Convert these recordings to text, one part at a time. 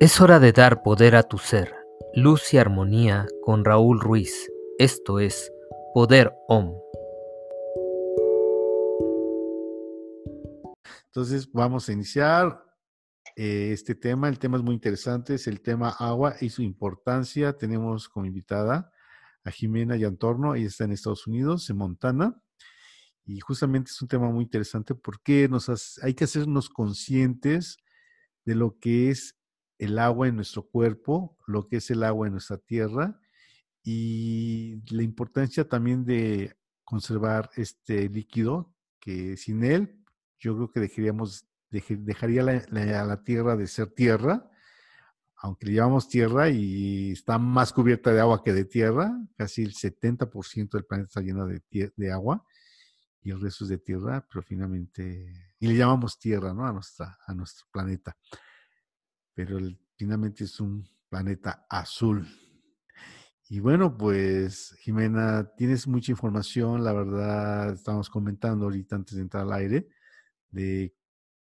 Es hora de dar poder a tu ser. Luz y armonía con Raúl Ruiz. Esto es Poder OM. Entonces vamos a iniciar eh, este tema. El tema es muy interesante, es el tema agua y su importancia. Tenemos como invitada a Jimena Yantorno, ella está en Estados Unidos, en Montana. Y justamente es un tema muy interesante porque hay que hacernos conscientes de lo que es el agua en nuestro cuerpo, lo que es el agua en nuestra tierra y la importancia también de conservar este líquido, que sin él yo creo que dejaríamos, dejaría la, la, tierra de ser tierra, aunque le llamamos tierra y está más cubierta de agua que de tierra, casi el 70% del planeta está lleno de, de agua y el resto es de tierra, pero finalmente, y le llamamos tierra, ¿no? A, nuestra, a nuestro planeta pero finalmente es un planeta azul. Y bueno, pues Jimena, tienes mucha información, la verdad, estamos comentando ahorita antes de entrar al aire, de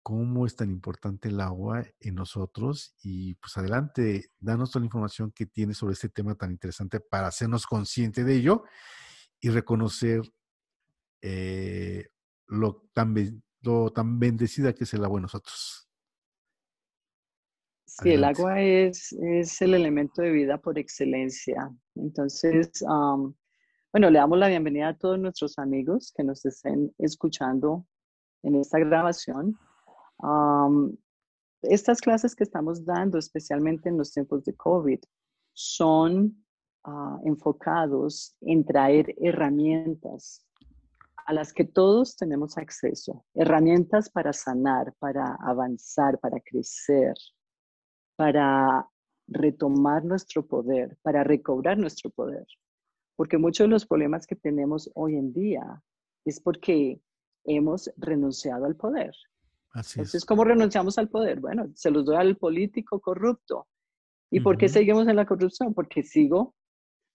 cómo es tan importante el agua en nosotros y pues adelante, danos toda la información que tienes sobre este tema tan interesante para hacernos consciente de ello y reconocer eh, lo, tan, lo tan bendecida que es el agua en nosotros. Sí, el agua es, es, el elemento de vida por excelencia. Entonces, bueno, le damos la bienvenida a todos nuestros amigos que nos estén escuchando en esta grabación. estas clases que estamos dando, especialmente en los tiempos de COVID, son uh, enfocados en traer herramientas a las que todos tenemos acceso, herramientas para sanar, para avanzar, para crecer, para retomar nuestro poder, para recobrar nuestro poder. Porque muchos de los problemas que tenemos hoy en día es porque hemos renunciado al poder. Así Entonces, ¿cómo renunciamos al poder? Bueno, se los doy al político corrupto. ¿Y por qué seguimos en la corrupción? Porque sigo,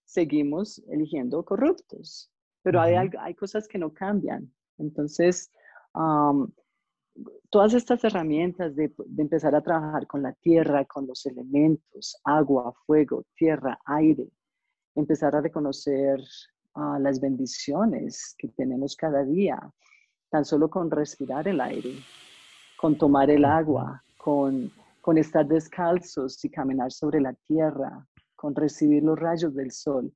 seguimos eligiendo corruptos. Pero hay, hay cosas que no cambian. Entonces, todas estas herramientas de, empezar a trabajar con la tierra, con los elementos, agua, fuego, tierra, aire, empezar a reconocer ah, las bendiciones que tenemos cada día, tan solo con respirar el aire, con tomar el agua, con, con estar descalzos y caminar sobre la tierra, con recibir los rayos del sol.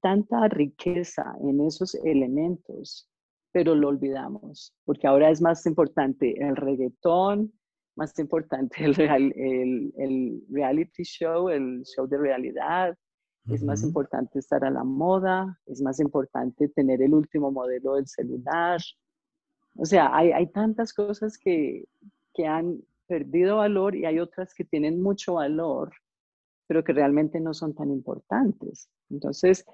Tanta riqueza en esos elementos pero lo olvidamos, porque ahora es más importante el reggaetón, más importante el, el, el reality show, el show de realidad, es más importante estar a la moda, es más importante tener el último modelo del celular. O sea, hay, hay tantas cosas que, que han perdido valor y hay otras que tienen mucho valor, pero que realmente no son tan importantes. Entonces,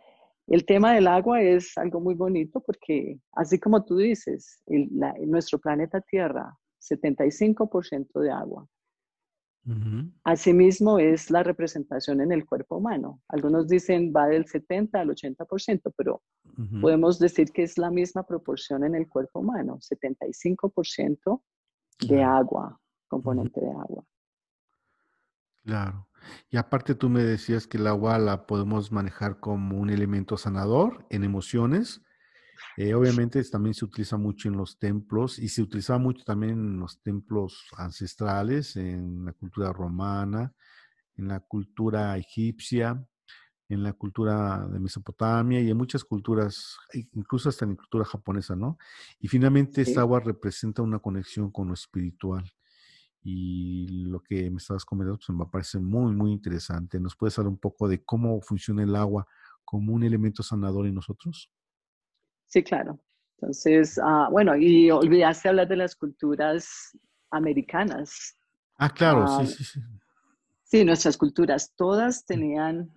el tema del agua es algo muy bonito porque, así como tú dices, nuestro planeta Tierra, 75% de agua. Asimismo, es la representación en el cuerpo humano. Algunos dicen va del 70 al 80%, pero podemos decir que es la misma proporción en el cuerpo humano, 75% de agua, componente de agua. Claro. Y aparte tú me decías que el agua la podemos manejar como un elemento sanador en emociones. Eh, obviamente también se utiliza mucho en los templos y se utilizaba mucho también en los templos ancestrales, en la cultura romana, en la cultura egipcia, en la cultura de Mesopotamia y en muchas culturas, incluso hasta en la cultura japonesa, ¿no? Y finalmente esta agua representa una conexión con lo espiritual y lo que me estabas comentando pues, me parece muy, muy interesante. ¿Nos puedes hablar un poco de cómo funciona el agua como un elemento sanador en nosotros? Sí, claro. Entonces, ah, bueno, y olvidaste hablar de las culturas americanas. Ah, claro, sí, ah, sí, sí. Sí, nuestras culturas, todas tenían,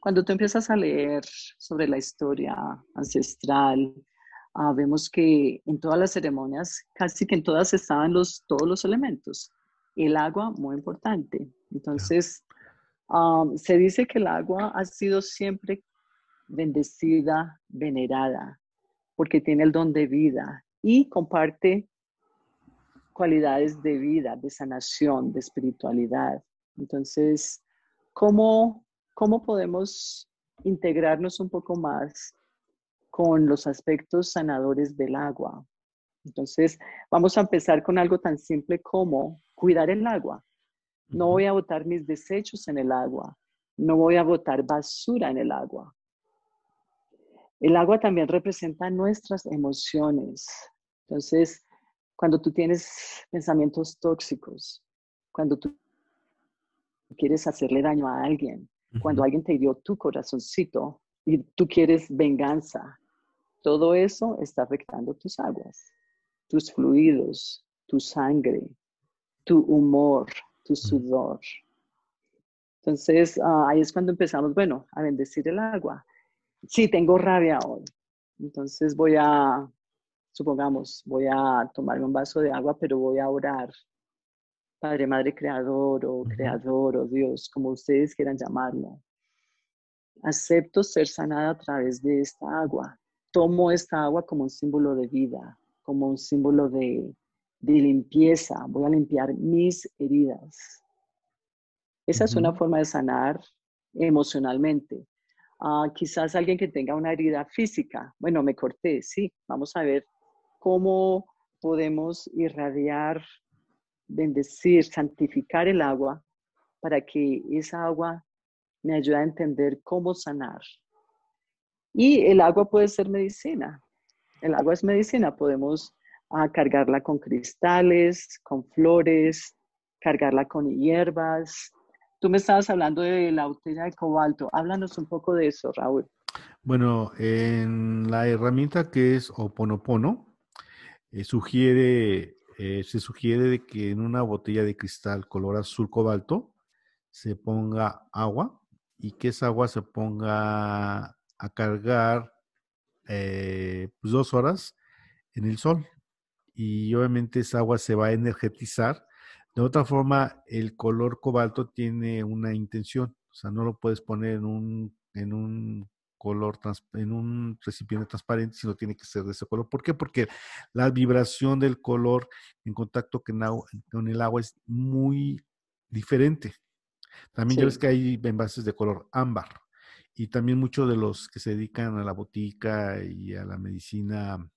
cuando tú empiezas a leer sobre la historia ancestral, ah, vemos que en todas las ceremonias, casi que en todas estaban los, todos los elementos el agua muy importante. Entonces, um, se dice que el agua ha sido siempre bendecida, venerada, porque tiene el don de vida y comparte cualidades de vida, de sanación, de espiritualidad. Entonces, ¿cómo, cómo podemos integrarnos un poco más con los aspectos sanadores del agua? Entonces, vamos a empezar con algo tan simple como cuidar el agua. No voy a botar mis desechos en el agua. No voy a botar basura en el agua. El agua también representa nuestras emociones. Entonces, cuando tú tienes pensamientos tóxicos, cuando tú quieres hacerle daño a alguien, cuando alguien te dio tu corazoncito y tú quieres venganza, todo eso está afectando tus aguas, tus fluidos, tu sangre, tu humor, tu sudor. Entonces, ah, ahí es cuando empezamos, bueno, a bendecir el agua. Sí, tengo rabia hoy. Entonces voy a, supongamos, voy a tomarme un vaso de agua, pero voy a orar. Padre, Madre, Creador o Creador o Dios, como ustedes quieran llamarlo. Acepto ser sanada a través de esta agua. Tomo esta agua como un símbolo de vida, como un símbolo de, de limpieza. Voy a limpiar mis heridas. Esa es una forma de sanar emocionalmente. Ah, quizás alguien que tenga una herida física. Bueno, me corté, sí. Vamos a ver cómo podemos irradiar, bendecir, santificar el agua para que esa agua me ayude a entender cómo sanar. Y el agua puede ser medicina. El agua es medicina. Podemos ah, cargarla con cristales, con flores, cargarla con hierbas, Tú me estabas hablando de la botella de cobalto. Háblanos un poco de eso, Raúl. Bueno, en la herramienta que es Oponopono, eh, sugiere, eh, se sugiere de que en una botella de cristal color azul cobalto se ponga agua y que esa agua se ponga a cargar eh, pues, dos horas en el sol. Y obviamente esa agua se va a energetizar de otra forma, el color cobalto tiene una intención, o sea, no lo puedes poner en un, en un color, en un recipiente transparente, sino tiene que ser de ese color. ¿Por qué? Porque la vibración del color en contacto con, el agua es muy diferente. También ya ves que hay envases de color ámbar. Y también muchos de los que se dedican a la botica y a la medicina,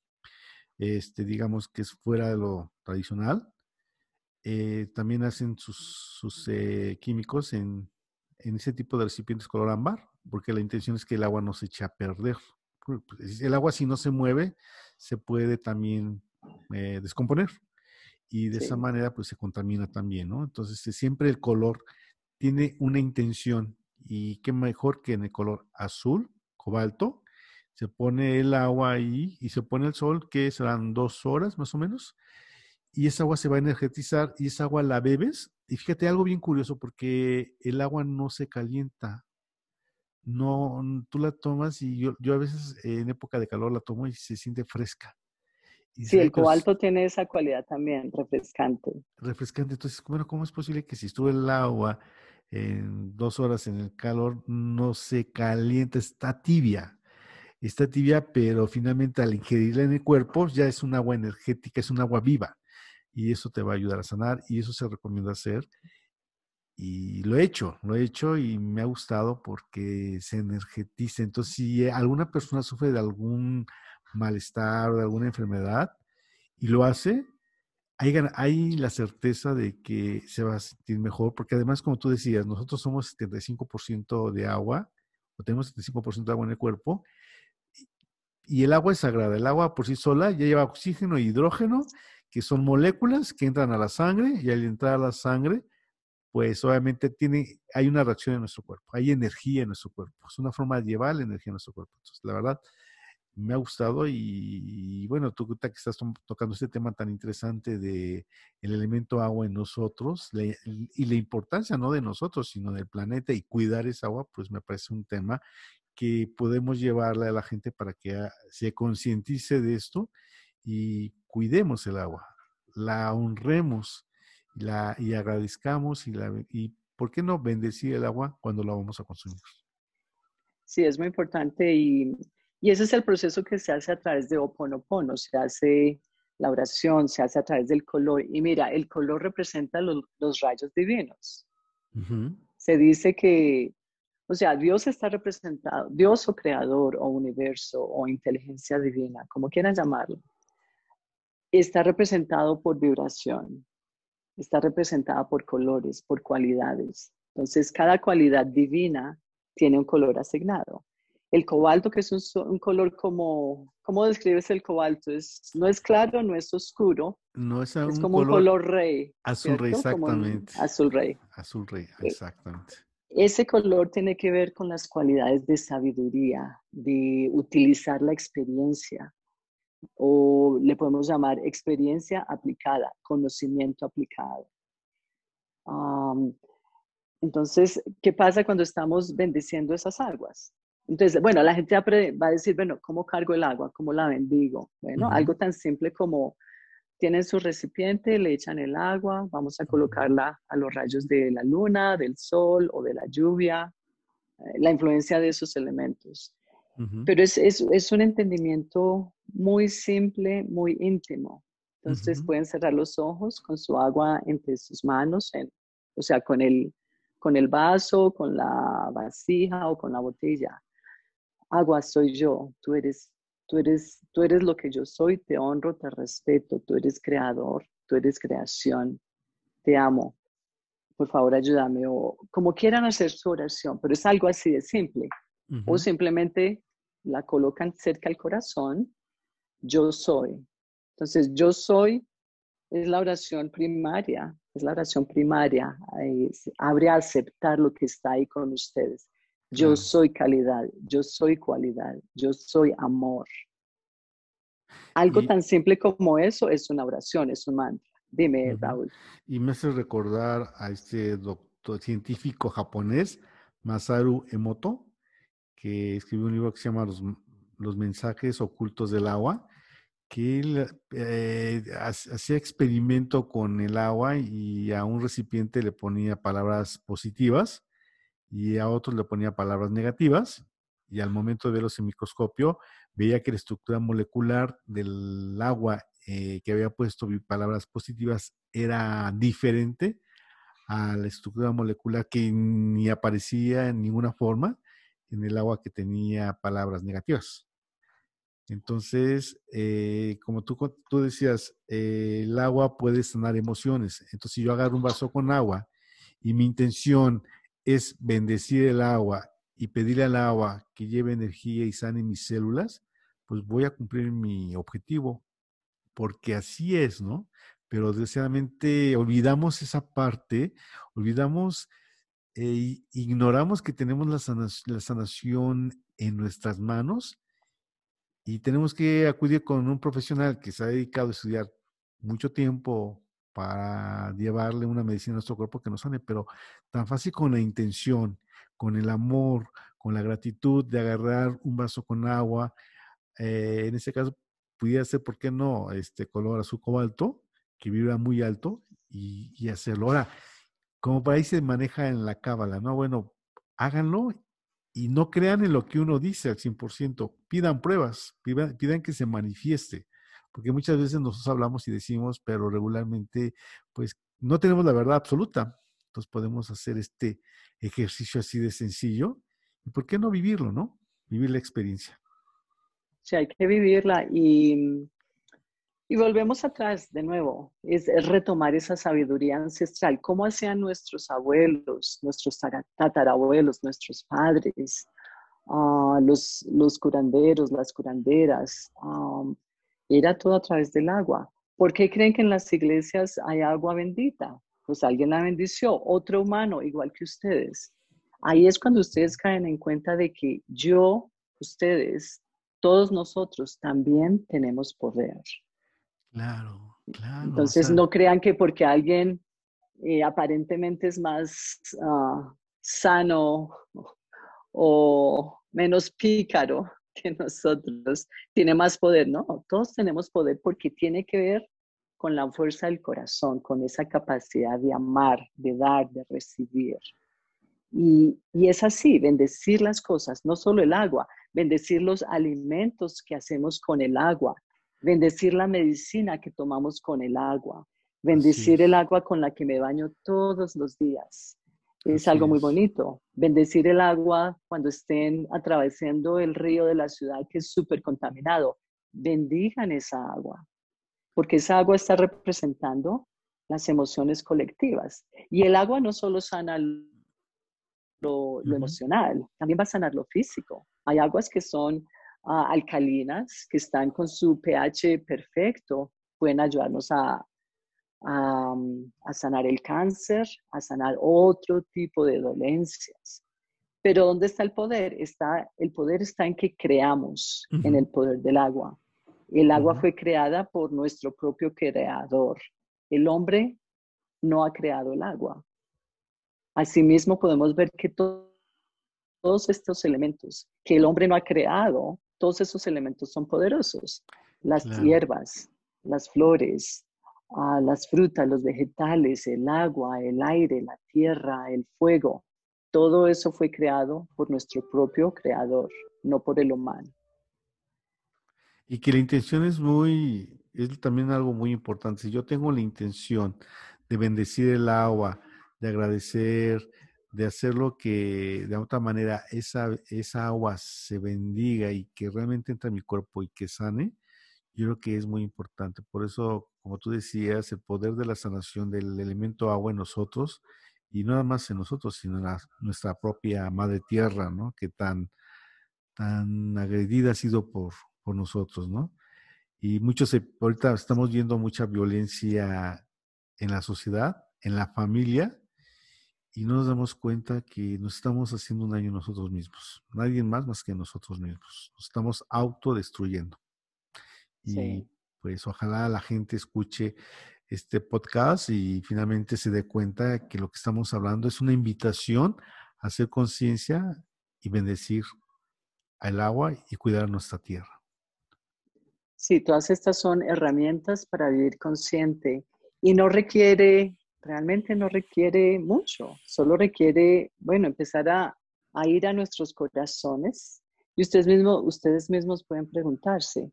este, digamos que es fuera de lo tradicional, eh, también hacen sus, eh, químicos en, ese tipo de recipientes color ámbar, porque la intención es que el agua no se eche a perder. El agua si no se mueve, se puede también eh, descomponer y de esa manera pues se contamina también, ¿no? Entonces siempre el color tiene una intención y qué mejor que en el color azul, cobalto, se pone el agua ahí y se pone el sol, que serán dos horas más o menos, y esa agua se va a energetizar y esa agua la bebes. Y fíjate algo bien curioso porque el agua no se calienta. No, tú la tomas y yo, yo a veces en época de calor la tomo y se siente fresca. sí, el cobalto tiene esa cualidad también, refrescante. Refrescante. Entonces, bueno, ¿cómo es posible que si estuve el agua en dos horas en el calor no se calienta, está tibia? Está tibia, pero finalmente al ingerirla en el cuerpo ya es un agua energética, es un agua viva y eso te va a ayudar a sanar y eso se recomienda hacer. Y lo he hecho, lo he hecho y me ha gustado porque se energetiza. Entonces, si alguna persona sufre de algún malestar o de alguna enfermedad y lo hace, hay, la certeza de que se va a sentir mejor, porque además, como tú decías, nosotros somos 75% de agua, o tenemos 75% de agua en el cuerpo, y el agua es sagrada. El agua por sí sola ya lleva oxígeno e hidrógeno que son moléculas que entran a la sangre y al entrar a la sangre, pues obviamente tiene, hay una reacción en nuestro cuerpo, hay energía en nuestro cuerpo, es una forma de llevar la energía en nuestro cuerpo. Entonces, la verdad, me ha gustado y, bueno, tú que estás tocando este tema tan interesante de el elemento agua en nosotros y la importancia no de nosotros, sino del planeta y cuidar esa agua, pues me parece un tema que podemos llevarle a la gente para que se concientice de esto y cuidemos el agua, la honremos la, y agradezcamos y, la, y, ¿por qué no bendecir el agua cuando la vamos a consumir? Sí, es muy importante y, y ese es el proceso que se hace a través de Oponopono, se hace la oración, se hace a través del color. Y mira, el color representa los, los rayos divinos. Se dice que, o sea, Dios está representado, Dios o creador o universo o inteligencia divina, como quieran llamarlo, está representado por vibración, está representada por colores, por cualidades. Entonces, cada cualidad divina tiene un color asignado. El cobalto, que es un, color como, ¿cómo describes el cobalto? Es, no es claro, no es oscuro. No es, es como un color rey. Azul rey, exactamente. Azul rey. Azul rey, exactamente. Ese color tiene que ver con las cualidades de sabiduría, de utilizar la experiencia, o le podemos llamar experiencia aplicada, conocimiento aplicado. entonces, ¿qué pasa cuando estamos bendiciendo esas aguas? Entonces, bueno, la gente va a decir, bueno, ¿cómo cargo el agua? ¿Cómo la bendigo? Bueno, algo tan simple como tienen su recipiente, le echan el agua, vamos a colocarla a los rayos de la luna, del sol o de la lluvia, eh, la influencia de esos elementos. Pero es, es, es, un entendimiento muy simple, muy íntimo. Entonces pueden cerrar los ojos con su agua entre sus manos, en, o sea, con el, con el vaso, con la vasija o con la botella agua soy yo, tú eres, tú eres, tú eres lo que yo soy, te honro, te respeto, tú eres creador, tú eres creación, te amo. Por favor, ayúdame o como quieran hacer su oración, pero es algo así de simple. O simplemente la colocan cerca al corazón, yo soy. Entonces, yo soy es la oración primaria, es la oración primaria. abre a aceptar lo que está ahí con ustedes. Yo soy calidad, yo soy cualidad, yo soy amor. Algo tan simple como eso es una oración, es un mantra. Dime, Raúl. Y me hace recordar a este doctor científico japonés, Masaru Emoto, que escribió un libro que se llama Los, mensajes ocultos del agua, que él eh, hacía experimento con el agua y a un recipiente le ponía palabras positivas y a otros le ponía palabras negativas y al momento de verlos en microscopio veía que la estructura molecular del agua eh, que había puesto palabras positivas era diferente a la estructura molecular que ni aparecía en ninguna forma en el agua que tenía palabras negativas. Entonces, eh, como tú, tú decías, eh, el agua puede sanar emociones. Entonces, si yo agarro un vaso con agua y mi intención es bendecir el agua y pedirle al agua que lleve energía y sane mis células, pues voy a cumplir mi objetivo, porque así es, ¿no? Pero desgraciadamente olvidamos esa parte, olvidamos e ignoramos que tenemos la, la sanación en nuestras manos y tenemos que acudir con un profesional que se ha dedicado a estudiar mucho tiempo para llevarle una medicina a nuestro cuerpo que nos sane, pero tan fácil con la intención, con el amor, con la gratitud de agarrar un vaso con agua. Eh, en este caso, pudiera ser, ¿por qué no? Este color azul cobalto, que vibra muy alto, y, hacerlo. Ahora, como para ahí se maneja en la cábala, ¿no? Bueno, háganlo y no crean en lo que uno dice al 100%, pidan pruebas, pidan que se manifieste porque muchas veces nosotros hablamos y decimos, pero regularmente, pues no tenemos la verdad absoluta. Entonces podemos hacer este ejercicio así de sencillo. ¿Y por qué no vivirlo, no? Vivir la experiencia. Sí, hay que vivirla y, y volvemos atrás de nuevo. Es, retomar esa sabiduría ancestral. ¿Cómo hacían nuestros abuelos, nuestros tatarabuelos, nuestros padres, ah, los, los curanderos, las curanderas? Era todo a través del agua. ¿Por qué creen que en las iglesias hay agua bendita? Pues alguien la bendició, otro humano igual que ustedes. Ahí es cuando ustedes caen en cuenta de que yo, ustedes, todos nosotros también tenemos poder. Claro, claro. Entonces no crean que porque alguien eh, aparentemente es más ah, sano o menos pícaro, que nosotros tiene más poder, ¿no? Todos tenemos poder porque tiene que ver con la fuerza del corazón, con esa capacidad de amar, de dar, de recibir. Y, y, es así, bendecir las cosas, no solo el agua, bendecir los alimentos que hacemos con el agua, bendecir la medicina que tomamos con el agua, bendecir el agua con la que me baño todos los días, Es algo muy bonito. Bendecir el agua cuando estén atravesando el río de la ciudad que es súper contaminado. Bendigan esa agua, porque esa agua está representando las emociones colectivas. Y el agua no solo sana lo, emocional, también va a sanar lo físico. Hay aguas que son ah, alcalinas, que están con su pH perfecto, pueden ayudarnos a, a, sanar el cáncer, a sanar otro tipo de dolencias. Pero ¿dónde está el poder? Está, el poder está en que creamos en el poder del agua. El agua fue creada por nuestro propio creador. El hombre no ha creado el agua. Asimismo, podemos ver que todos estos elementos que el hombre no ha creado, todos esos elementos son poderosos. Las hierbas, las flores, las frutas, los vegetales, el agua, el aire, la tierra, el fuego. Todo eso fue creado por nuestro propio creador, no por el humano. Y que la intención es muy, es también algo muy importante. Si yo tengo la intención de bendecir el agua, de agradecer, de hacer lo que de otra manera esa, esa agua se bendiga y que realmente entre en mi cuerpo y que sane, yo creo que es muy importante. Por eso, como tú decías, el poder de la sanación del elemento agua en nosotros, y no nada más en nosotros, sino en nuestra propia madre tierra, ¿no? Que tan, tan agredida ha sido por, por nosotros, ¿no? Y muchos, ahorita estamos viendo mucha violencia en la sociedad, en la familia, y no nos damos cuenta que nos estamos haciendo un daño nosotros mismos. Nadie más más que nosotros mismos. Nos estamos autodestruyendo. Y pues ojalá la gente escuche este podcast y finalmente se dé cuenta que lo que estamos hablando es una invitación a hacer conciencia y bendecir al agua y cuidar nuestra tierra. Sí, todas estas son herramientas para vivir consciente y no requiere, realmente no requiere mucho, solo requiere, bueno, empezar a, a ir a nuestros corazones y ustedes mismos, ustedes mismos pueden preguntarse,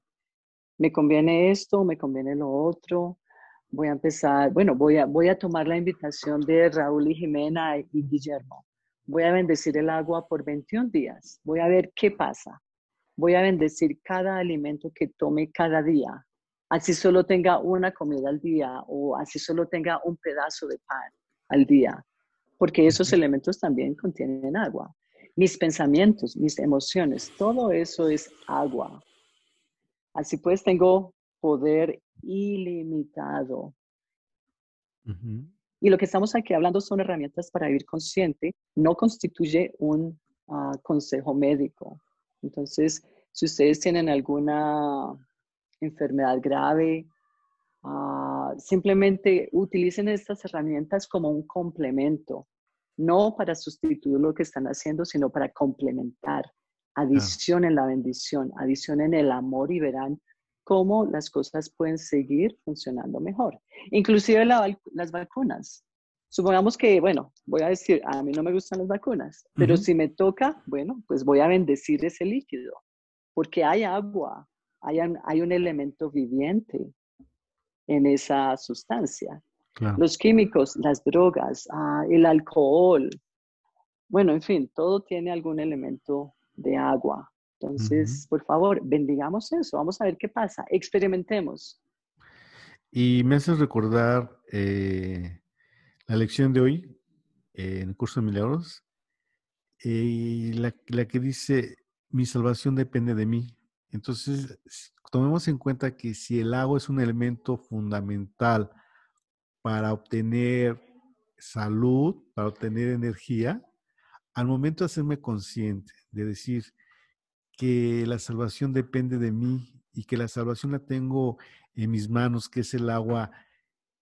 me conviene esto, me conviene lo otro. Voy a empezar, bueno, voy a, voy a tomar la invitación de Raúl y Jimena y Guillermo. Voy a bendecir el agua por 21 días. Voy a ver qué pasa. Voy a bendecir cada alimento que tome cada día. Así solo tenga una comida al día o así solo tenga un pedazo de pan al día. Porque esos elementos también contienen agua. Mis pensamientos, mis emociones, todo eso es agua. Así pues, tengo poder ilimitado. Y lo que estamos aquí hablando son herramientas para vivir consciente, no constituye un ah, consejo médico. Entonces, si ustedes tienen alguna enfermedad grave, ah, simplemente utilicen estas herramientas como un complemento, no para sustituir lo que están haciendo, sino para complementar Adicionen la bendición, adicionen el amor y verán cómo las cosas pueden seguir funcionando mejor. Inclusive las vacunas. Supongamos que, bueno, voy a decir, a mí no me gustan las vacunas, pero si me toca, bueno, pues voy a bendecir ese líquido, porque hay agua, hay, hay un elemento viviente en esa sustancia. Los químicos, las drogas, ah, el alcohol, bueno, en fin, todo tiene algún elemento de agua. Entonces, por favor, bendigamos eso, vamos a ver qué pasa, experimentemos. Y me haces recordar eh, la lección de hoy en el curso de milagros, y la, la, que dice, mi salvación depende de mí. Entonces, tomemos en cuenta que si el agua es un elemento fundamental para obtener salud, para obtener energía, al momento de hacerme consciente de decir que la salvación depende de mí y que la salvación la tengo en mis manos, que es el agua,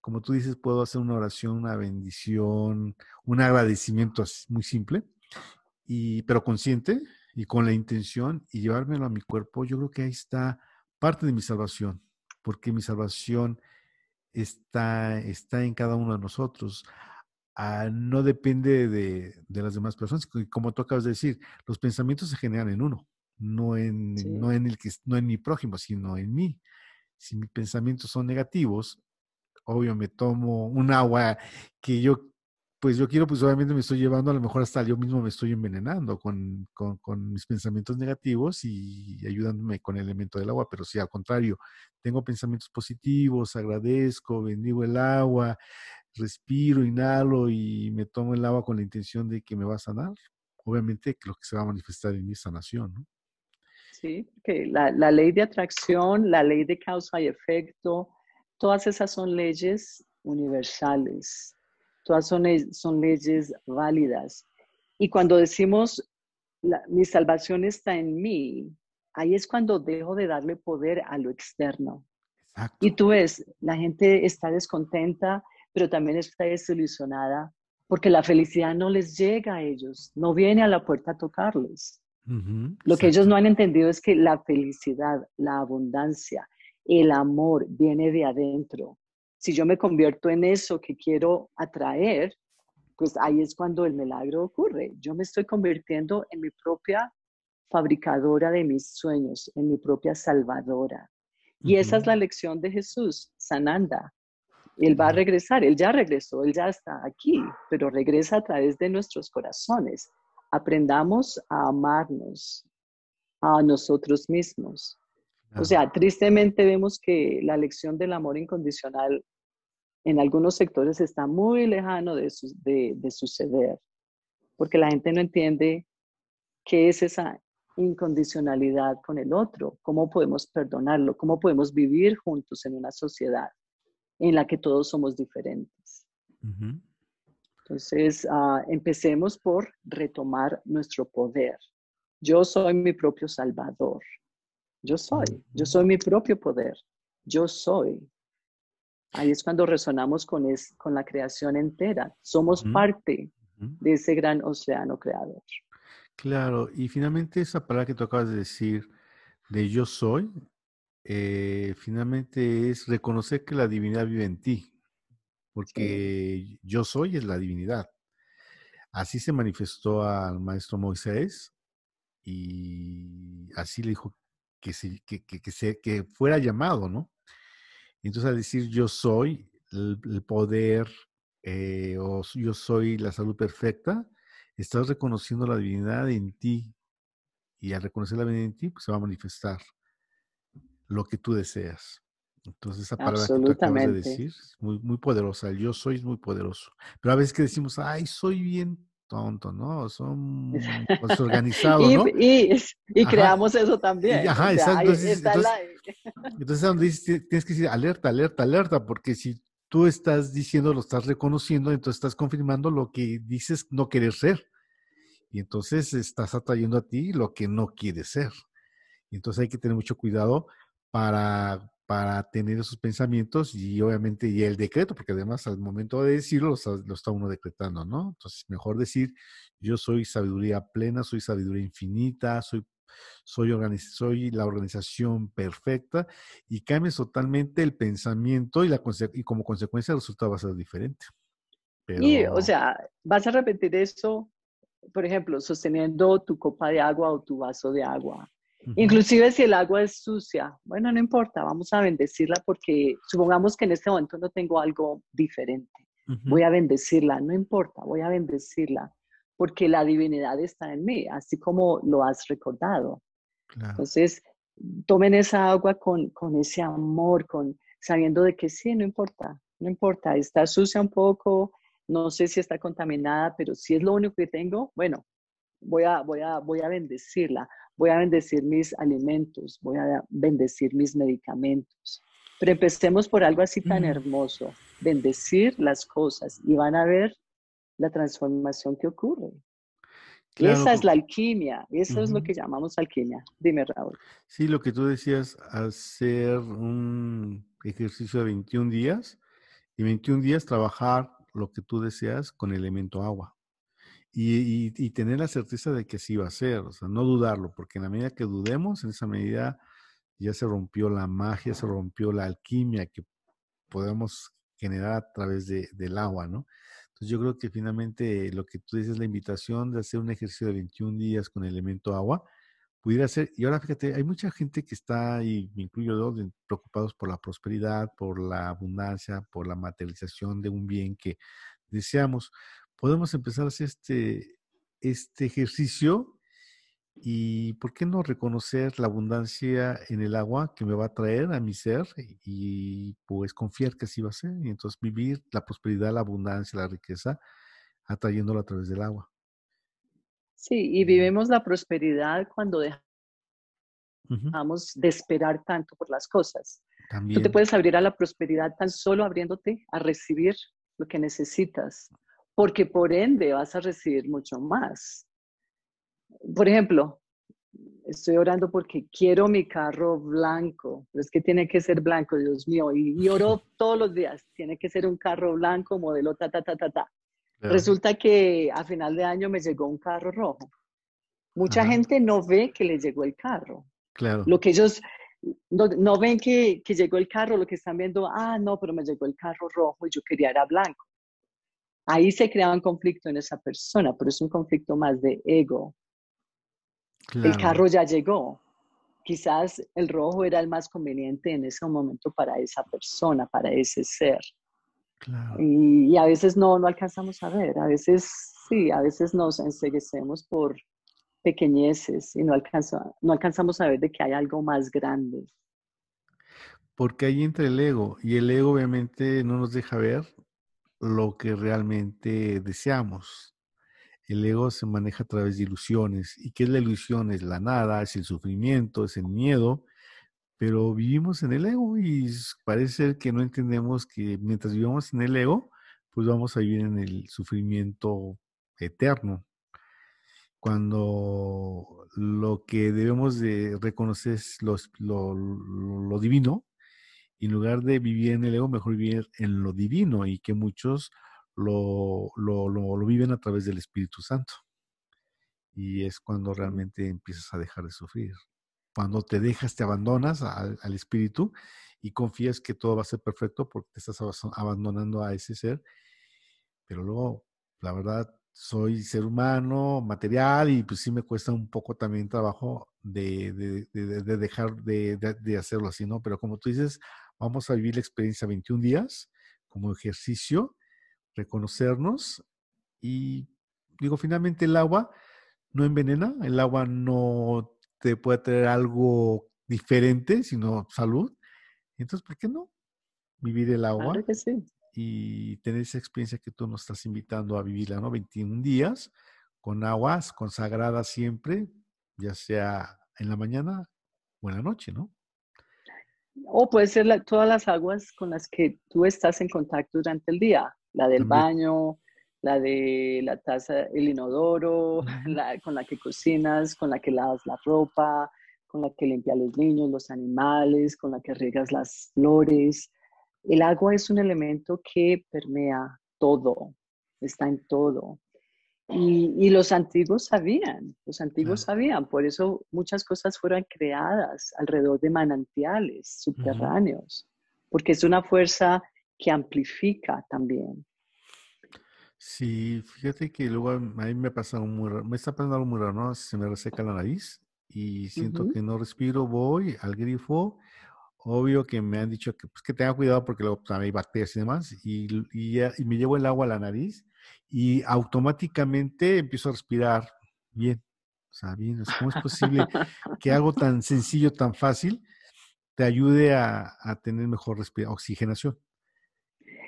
como tú dices, puedo hacer una oración, una bendición, un agradecimiento muy simple, y, pero consciente y con la intención y llevármelo a mi cuerpo, yo creo que ahí está parte de mi salvación, porque mi salvación está, está en cada uno de nosotros. Ah, no depende de, las demás personas. Como tú acabas de decir, los pensamientos se generan en uno, no en, no en, el que, no en mi prójimo, sino en mí. Si mis pensamientos son negativos, obvio me tomo un agua que yo pues yo quiero, pues obviamente me estoy llevando, a lo mejor hasta yo mismo me estoy envenenando con, con, con, mis pensamientos negativos y ayudándome con el elemento del agua, pero si al contrario, tengo pensamientos positivos, agradezco, bendigo el agua, respiro, inhalo y me tomo el agua con la intención de que me va a sanar, obviamente lo que se va a manifestar en mi sanación, ¿no? Sí, que la, la ley de atracción, la ley de causa y efecto, todas esas son leyes universales todas son, son leyes válidas. Y cuando decimos, mi salvación está en mí, ahí es cuando dejo de darle poder a lo externo. Y tú ves, la gente está descontenta, pero también está desilusionada porque la felicidad no les llega a ellos, no viene a la puerta a tocarles. Lo que ellos no han entendido es que la felicidad, la abundancia, el amor viene de adentro si yo me convierto en eso que quiero atraer, pues ahí es cuando el milagro ocurre. Yo me estoy convirtiendo en mi propia fabricadora de mis sueños, en mi propia salvadora. Y esa es la lección de Jesús, Sananda. Él va a regresar, él ya regresó, él ya está aquí, pero regresa a través de nuestros corazones. Aprendamos a amarnos a nosotros mismos. O sea, tristemente vemos que la lección del amor incondicional en algunos sectores está muy lejano de, de, suceder, porque la gente no entiende qué es esa incondicionalidad con el otro, cómo podemos perdonarlo, cómo podemos vivir juntos en una sociedad en la que todos somos diferentes. Entonces, ah, empecemos por retomar nuestro poder. Yo soy mi propio salvador. Yo soy, yo soy mi propio poder. Yo soy. Ahí es cuando resonamos con, es, con la creación entera. Somos parte de ese gran océano creador. Claro, y finalmente esa palabra que tú acabas de decir, de yo soy, eh, finalmente es reconocer que la divinidad vive en ti, porque yo soy es la divinidad. Así se manifestó al maestro Moisés y así le dijo que, se, que, que, que fuera llamado, ¿no? Entonces, al decir yo soy el, poder eh, o yo soy la salud perfecta, estás reconociendo la divinidad en ti. Y al reconocer la divinidad en ti, pues se va a manifestar lo que tú deseas. Entonces, esa palabra que tú acabas de decir es muy, muy poderosa. El yo soy es muy poderoso. Pero a veces que decimos, ay, soy bien tonto, ¿no? Son pues, organizados, ¿no? Y, y, creamos eso también. ajá, Entonces, entonces, tienes que decir alerta, alerta, alerta, porque si tú estás diciendo, lo estás reconociendo, entonces estás confirmando lo que dices no querer ser. Y entonces estás atrayendo a ti lo que no quieres ser. Y entonces hay que tener mucho cuidado para para tener esos pensamientos y obviamente y el decreto, porque además al momento de decirlo lo está, uno decretando, ¿no? Entonces, mejor decir, yo soy sabiduría plena, soy sabiduría infinita, soy, soy, soy la organización perfecta y cambies totalmente el pensamiento y, la, y como consecuencia el resultado va a ser diferente. Y, o sea, vas a repetir eso, por ejemplo, sosteniendo tu copa de agua o tu vaso de agua Inclusive si el agua es sucia, bueno, no importa, vamos a bendecirla porque supongamos que en este momento no tengo algo diferente. Voy a bendecirla, no importa, voy a bendecirla porque la divinidad está en mí, así como lo has recordado. Entonces, tomen esa agua con, con ese amor, con sabiendo de que sí, no importa, no importa, está sucia un poco, no sé si está contaminada, pero si es lo único que tengo, bueno, voy a, voy a, voy a bendecirla voy a bendecir mis alimentos, voy a bendecir mis medicamentos. Pero empecemos por algo así tan hermoso, bendecir las cosas y van a ver la transformación que ocurre. Esa es la alquimia, eso es lo que llamamos alquimia. Dime, Raúl. Sí, lo que tú decías, hacer un ejercicio de 21 días y 21 días trabajar lo que tú deseas con el elemento agua. Y, tener la certeza de que sí va a ser, o sea, no dudarlo, porque en la medida que dudemos, en esa medida ya se rompió la magia, se rompió la alquimia que podemos generar a través de, del agua, ¿no? Entonces yo creo que finalmente lo que tú dices, la invitación de hacer un ejercicio de 21 días con el elemento agua, pudiera ser, y ahora fíjate, hay mucha gente que está, y me incluyo yo, preocupados por la prosperidad, por la abundancia, por la materialización de un bien que deseamos. Podemos empezar a hacer este, este ejercicio y por qué no reconocer la abundancia en el agua que me va a traer a mi ser y pues confiar que así va a ser y entonces vivir la prosperidad, la abundancia, la riqueza atrayéndola a través del agua. Sí, y vivimos la prosperidad cuando dejamos de esperar tanto por las cosas. Tú te puedes abrir a la prosperidad tan solo abriéndote a recibir lo que necesitas, porque por ende vas a recibir mucho más por ejemplo, estoy orando porque quiero mi carro blanco, pero es que tiene que ser blanco, Dios mío, y, oro todos los días, tiene que ser un carro blanco, modelo ta, ta, ta, ta, ta. Resulta que a final de año me llegó un carro rojo. Mucha gente no ve que le llegó el carro. Claro. Lo que ellos no, ven que, que, llegó el carro, lo que están viendo, ah, no, pero me llegó el carro rojo y yo quería era blanco. Ahí se crea un conflicto en esa persona, pero es un conflicto más de ego, el carro ya llegó. Quizás el rojo era el más conveniente en ese momento para esa persona, para ese ser. Y, a veces no, no alcanzamos a ver, a veces sí, a veces nos enseguecemos por pequeñeces y no, no alcanzamos a ver de que hay algo más grande. Porque ahí entra el ego y el ego obviamente no nos deja ver lo que realmente deseamos. El ego se maneja a través de ilusiones. ¿Y qué es la ilusión? Es la nada, es el sufrimiento, es el miedo. Pero vivimos en el ego y parece ser que no entendemos que mientras vivamos en el ego, pues vamos a vivir en el sufrimiento eterno. Cuando lo que debemos de reconocer es lo, lo divino, y en lugar de vivir en el ego, mejor vivir en lo divino y que muchos lo, lo, lo, viven a través del Espíritu Santo. Y es cuando realmente empiezas a dejar de sufrir. Cuando te dejas, te abandonas al, al Espíritu y confías que todo va a ser perfecto porque te estás abandonando a ese ser. Pero luego, la verdad, soy ser humano, material, y pues sí me cuesta un poco también trabajo de, de, de, de dejar de, hacerlo así, ¿no? Pero como tú dices, vamos a vivir la experiencia 21 días como ejercicio reconocernos y digo, finalmente el agua no envenena, el agua no te puede traer algo diferente, sino salud. Entonces, ¿por qué no vivir el agua? Y tener esa experiencia que tú nos estás invitando a vivirla, ¿no? 21 días con aguas consagradas siempre, ya sea en la mañana o en la noche, ¿no? O puede ser todas las aguas con las que tú estás en contacto durante el día la del baño, la de la taza, el inodoro, la, con la que cocinas, con la que lavas la ropa, con la que limpias los niños, los animales, con la que riegas las flores. El agua es un elemento que permea todo, está en todo. Y, los antiguos sabían, los antiguos sabían, por eso muchas cosas fueron creadas alrededor de manantiales subterráneos, porque es una fuerza que amplifica también. Sí, fíjate que luego a mí me pasa muy raro, me está pasando algo muy raro, ¿no? Se me reseca la nariz y siento que no respiro, voy al grifo, obvio que me han dicho que, pues, que tenga cuidado porque luego pues, hay bacterias y demás, y, y, y, me llevo el agua a la nariz y automáticamente empiezo a respirar bien. O sea, bien, ¿cómo es posible que algo tan sencillo, tan fácil, te ayude a, a tener mejor oxigenación?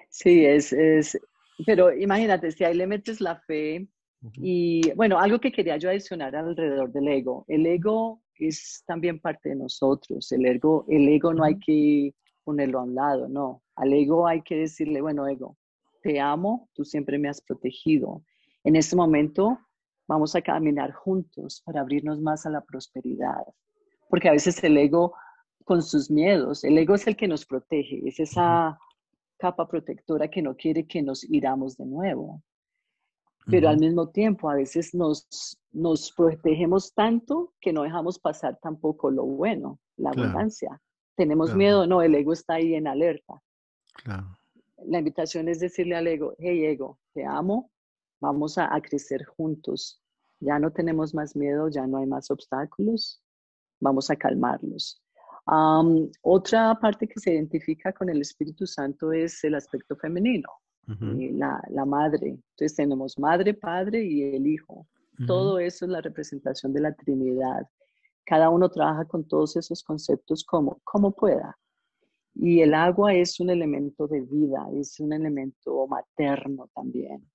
Sí, es, es, pero imagínate, si ahí le metes la fe y, bueno, algo que quería yo adicionar alrededor del ego. El ego es también parte de nosotros. El ego, el ego no hay que ponerlo a un lado, no. Al ego hay que decirle, bueno, ego, te amo, tú siempre me has protegido. En este momento vamos a caminar juntos para abrirnos más a la prosperidad. Porque a veces el ego con sus miedos, el ego es el que nos protege, es esa capa protectora que no quiere que nos iramos de nuevo. Pero al mismo tiempo, a veces nos, nos protegemos tanto que no dejamos pasar tampoco lo bueno, la abundancia. Tenemos miedo, no, el ego está ahí en alerta. La invitación es decirle al ego, hey ego, te amo, vamos a, a crecer juntos. Ya no tenemos más miedo, ya no hay más obstáculos, vamos a calmarlos otra parte que se identifica con el Espíritu Santo es el aspecto femenino. la, la, madre. Entonces tenemos madre, padre y el hijo. Todo eso es la representación de la Trinidad. Cada uno trabaja con todos esos conceptos como, como pueda. Y el agua es un elemento de vida, es un elemento materno también.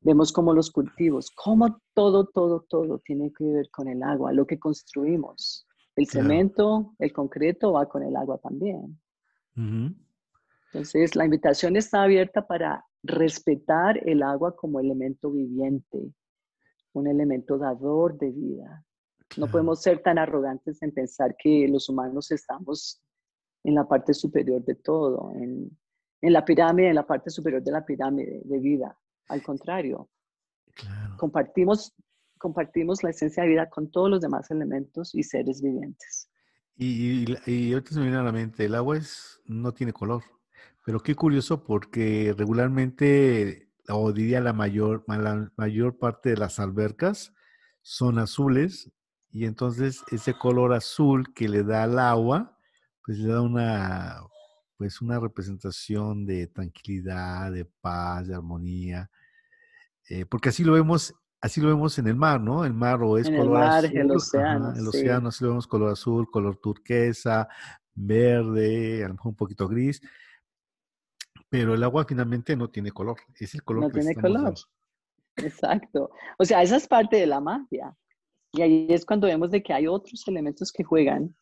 Vemos como los cultivos, como todo, todo, todo tiene que ver con el agua, lo que construimos. El cemento, el concreto va con el agua también. Entonces, la invitación está abierta para respetar el agua como elemento viviente, un elemento dador de vida. No podemos ser tan arrogantes en pensar que los humanos estamos en la parte superior de todo, en, la pirámide, en la parte superior de la pirámide de vida. Al contrario, compartimos, compartimos la esencia de vida con todos los demás elementos y seres vivientes. Y, y, ahorita se me viene a la mente, el agua es, no tiene color, pero qué curioso porque regularmente, o diría la mayor, la mayor parte de las albercas son azules y entonces ese color azul que le da al agua, pues le da una, pues una representación de tranquilidad, de paz, de armonía, eh, porque así lo vemos, así lo vemos en el mar, ¿no? El mar o es en color el mar, azul, el océano, el océano así lo vemos color azul, color turquesa, verde, a lo mejor un poquito gris, pero el agua finalmente no tiene color, es el color no tiene color. Exacto. O sea, esa es parte de la magia. Y ahí es cuando vemos de que hay otros elementos que juegan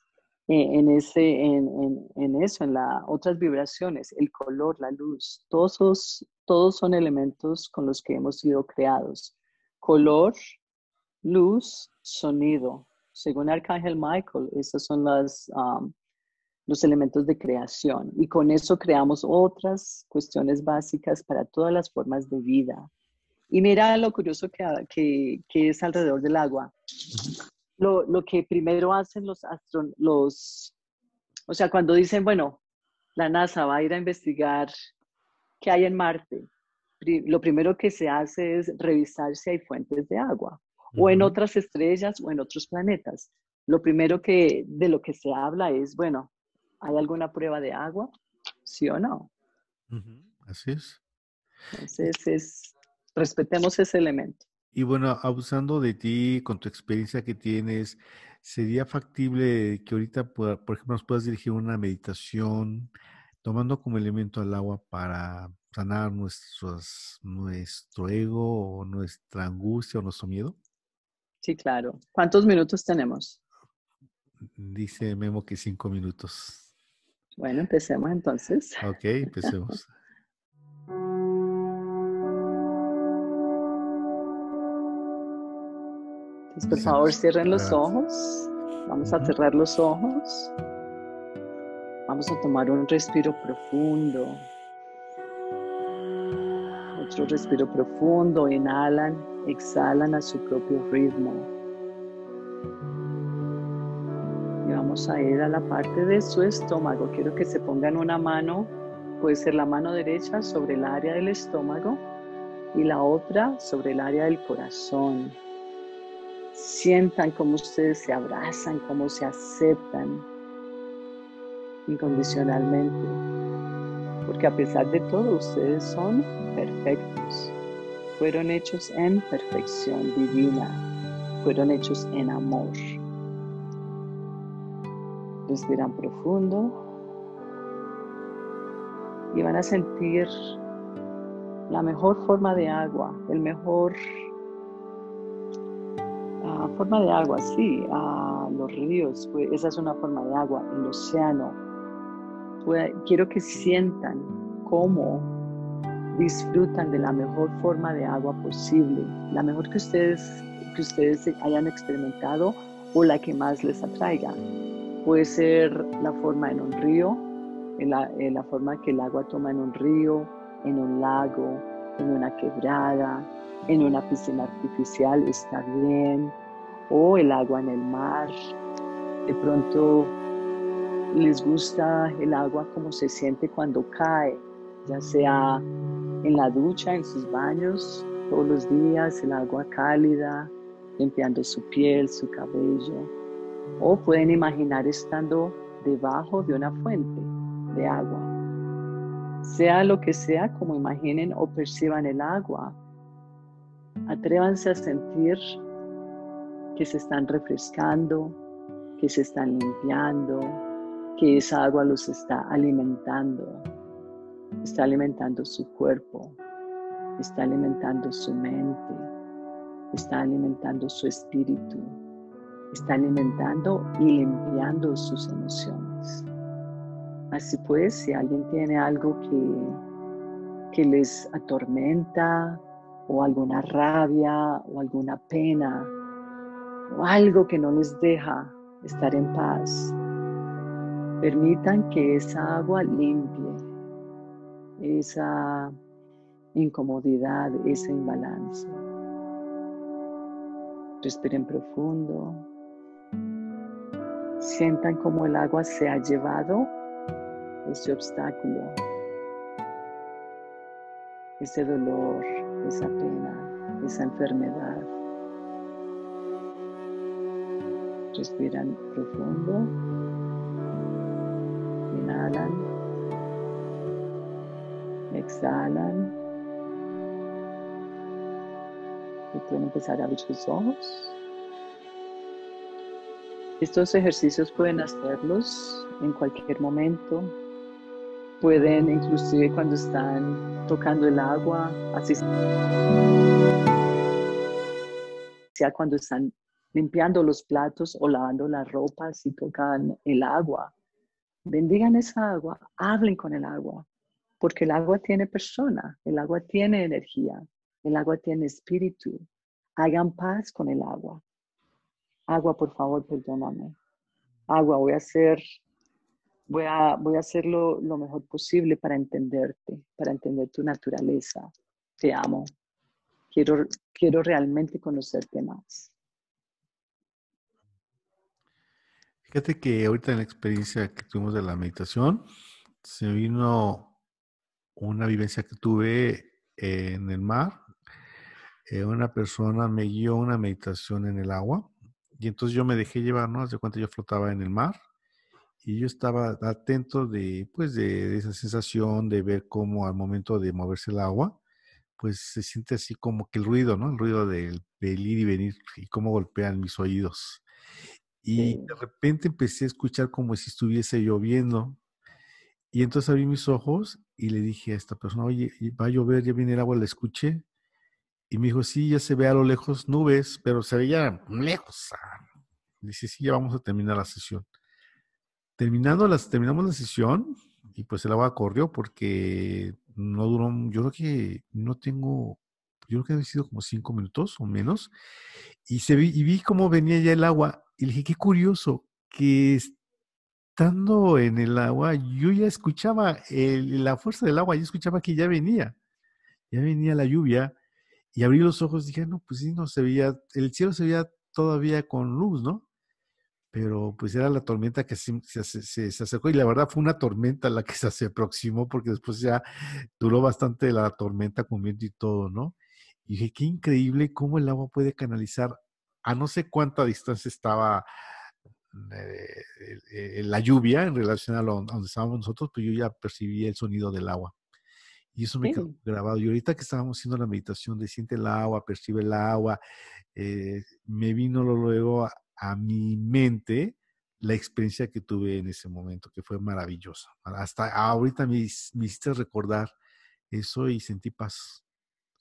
en, ese, en, en, eso, en las otras vibraciones, el color, la luz, todos, todos son elementos con los que hemos sido creados. Color, luz, sonido. Según Arcángel Michael, esos son las, um, los elementos de creación. Y con eso creamos otras cuestiones básicas para todas las formas de vida. Y mira lo curioso que, que, es alrededor del agua. Lo, lo que primero hacen los astros, los, o sea, cuando dicen, bueno, la NASA va a ir a investigar qué hay en Marte, lo primero que se hace es revisar si hay fuentes de agua, o en otras estrellas o en otros planetas. Lo primero que de lo que se habla es, bueno, ¿hay alguna prueba de agua? ¿Sí o no? Así es. Entonces es respetemos ese elemento. Y bueno, abusando de ti, con tu experiencia que tienes, ¿sería factible que ahorita, por ejemplo, nos puedas dirigir una meditación tomando como elemento al agua para sanar nuestros, nuestro ego o nuestra angustia o nuestro miedo? Sí, claro. ¿Cuántos minutos tenemos? Dice Memo que cinco minutos. Bueno, empecemos entonces. Ok, empecemos. Por favor, cierren los ojos. Vamos a cerrar los ojos. Vamos a tomar un respiro profundo. Otro respiro profundo. Inhalan, exhalan a su propio ritmo. Y vamos a ir a la parte de su estómago. Quiero que se pongan una mano, puede ser la mano derecha sobre el área del estómago y la otra sobre el área del corazón. Sientan cómo ustedes se abrazan, cómo se aceptan incondicionalmente. Porque a pesar de todo, ustedes son perfectos. Fueron hechos en perfección divina. Fueron hechos en amor. Respiran profundo y van a sentir la mejor forma de agua, el mejor forma de agua, sí, a los ríos, esa es una forma de agua, el océano. quiero que sientan cómo disfrutan de la mejor forma de agua posible, la mejor que ustedes, que ustedes hayan experimentado o la que más les atraiga. Puede ser la forma en un río, en la, en la forma que el agua toma en un río, en un lago, en una quebrada, en una piscina artificial, está bien o el agua en el mar. De pronto les gusta el agua como se siente cuando cae, ya sea en la ducha, en sus baños, todos los días, el agua cálida, limpiando su piel, su cabello. O pueden imaginar estando debajo de una fuente de agua. sea lo que sea como imaginen o perciban el agua, atrévanse a sentir que se están refrescando, que se están limpiando, que esa agua los está alimentando, está alimentando su cuerpo, está alimentando su mente, está alimentando su espíritu, está alimentando y limpiando sus emociones. Así pues, si alguien tiene algo que, que les atormenta o alguna rabia o alguna pena algo que no les deja estar en paz, permitan que esa agua limpie esa incomodidad, ese imbalance. Respiren profundo. Sientan como el agua se ha llevado ese obstáculo, ese dolor, esa pena, esa enfermedad. Respiran profundo. Inhalan. Exhalan. Y pueden empezar a abrir sus ojos. Estos ejercicios pueden hacerlos en cualquier momento. Pueden inclusive cuando están tocando el agua, así sea cuando están limpiando los platos o lavando la ropa, si tocan el agua. Bendigan esa agua, hablen con el agua, porque el agua tiene persona, el agua tiene energía, el agua tiene espíritu. Hagan paz con el agua. Agua, por favor, perdóname. Agua, voy a hacer, voy a, voy a hacerlo lo mejor posible para entenderte, para entender tu naturaleza. Te amo. Quiero, quiero realmente conocerte más. Fíjate que ahorita en la experiencia que tuvimos de la meditación, se vino una vivencia que tuve en el mar. Eh, una persona me guió una meditación en el agua y entonces yo me dejé llevar, ¿no? Hace cuenta yo flotaba en el mar y yo estaba atento de, pues, de, esa sensación de ver cómo al momento de moverse el agua, pues se siente así como que el ruido, ¿no? El ruido del, del ir y venir y cómo golpean mis oídos. Y de repente empecé a escuchar como si estuviese lloviendo. Y entonces abrí mis ojos y le dije a esta persona, oye, va a llover, ya viene el agua, la escuché. Y me dijo, sí, ya se ve a lo lejos nubes, pero se veía lejos. Dice, sí, ya vamos a terminar la sesión. Terminando las, terminamos la sesión y pues el agua corrió porque no duró, yo creo que no tengo, yo creo que ha sido como cinco minutos o menos. Y, se vi, y vi cómo venía ya el agua y le dije, qué curioso, que estando en el agua, yo ya escuchaba la fuerza del agua, yo escuchaba que ya venía, ya venía la lluvia y abrí los ojos dije, no, pues sí, no se veía, el cielo se veía todavía con luz, ¿no? Pero pues era la tormenta que se, se, acercó y la verdad fue una tormenta la que se aproximó porque después ya duró bastante la tormenta con viento y todo, ¿no? Y dije, qué increíble cómo el agua puede canalizar a no sé cuánta distancia estaba eh, la lluvia en relación a, donde estábamos nosotros, pero yo ya percibí el sonido del agua. Y eso me quedó grabado. Y ahorita que estábamos haciendo la meditación de siente el agua, percibe el agua, eh, me vino luego a, mi mente la experiencia que tuve en ese momento, que fue maravillosa. Hasta ahorita me, me hiciste recordar eso y sentí paz.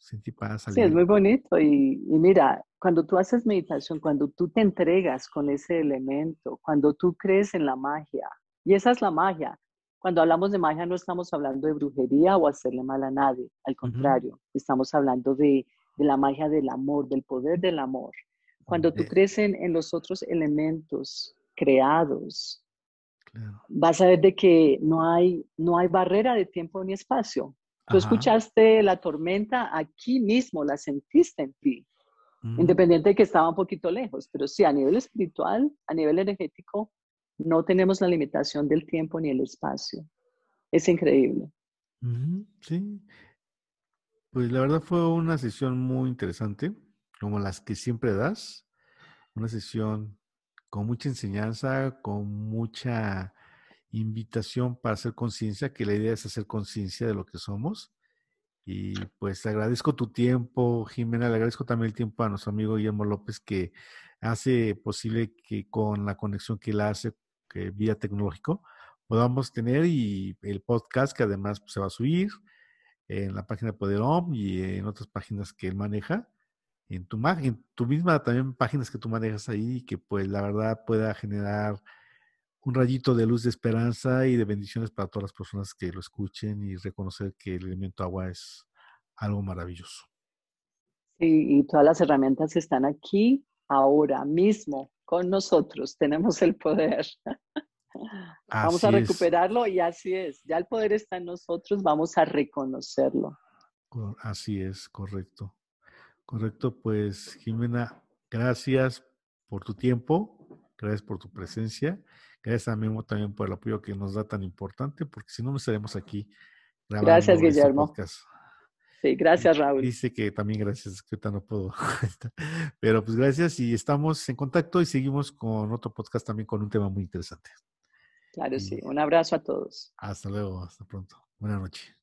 Sentí paz. Sí, es muy bonito. Y, y, mira, cuando tú haces meditación, cuando tú te entregas con ese elemento, cuando tú crees en la magia, y esa es la magia, cuando hablamos de magia no estamos hablando de brujería o hacerle mal a nadie, al contrario, estamos hablando de, la magia del amor, del poder del amor. Cuando tú crees en, los otros elementos creados, vas a ver de que no hay, no hay barrera de tiempo ni espacio. Tú escuchaste la tormenta aquí mismo, la sentiste en ti, mm. independiente de que estaba un poquito lejos, pero sí, a nivel espiritual, a nivel energético, no tenemos la limitación del tiempo ni el espacio. Es increíble. Sí. Pues la verdad fue una sesión muy interesante, como las que siempre das. Una sesión con mucha enseñanza, con mucha invitación para hacer conciencia, que la idea es hacer conciencia de lo que somos. Y pues agradezco tu tiempo, Jimena, le agradezco también el tiempo a nuestro amigo Guillermo López que hace posible que con la conexión que él hace que vía tecnológico podamos tener y el podcast que además pues, se va a subir en la página de Poderom y en otras páginas que él maneja, en tu, en tu misma también páginas que tú manejas ahí, que pues la verdad pueda generar un rayito de luz de esperanza y de bendiciones para todas las personas que lo escuchen y reconocer que el elemento agua es algo maravilloso. Sí, y todas las herramientas están aquí ahora mismo con nosotros. Tenemos el poder. vamos a recuperarlo y así es. Ya el poder está en nosotros, vamos a reconocerlo. Así es, correcto. Correcto, pues Jimena, gracias por tu tiempo, gracias por tu presencia, gracias también, también por el apoyo que nos da tan importante, porque si no, no estaremos aquí grabando Gracias, este Guillermo. Sí, gracias, Raúl. Dice que también gracias, que no puedo. Pero pues gracias y estamos en contacto y seguimos con otro podcast también con un tema muy interesante. Claro, sí. Un abrazo a todos. Hasta luego, hasta pronto. Buenas noches.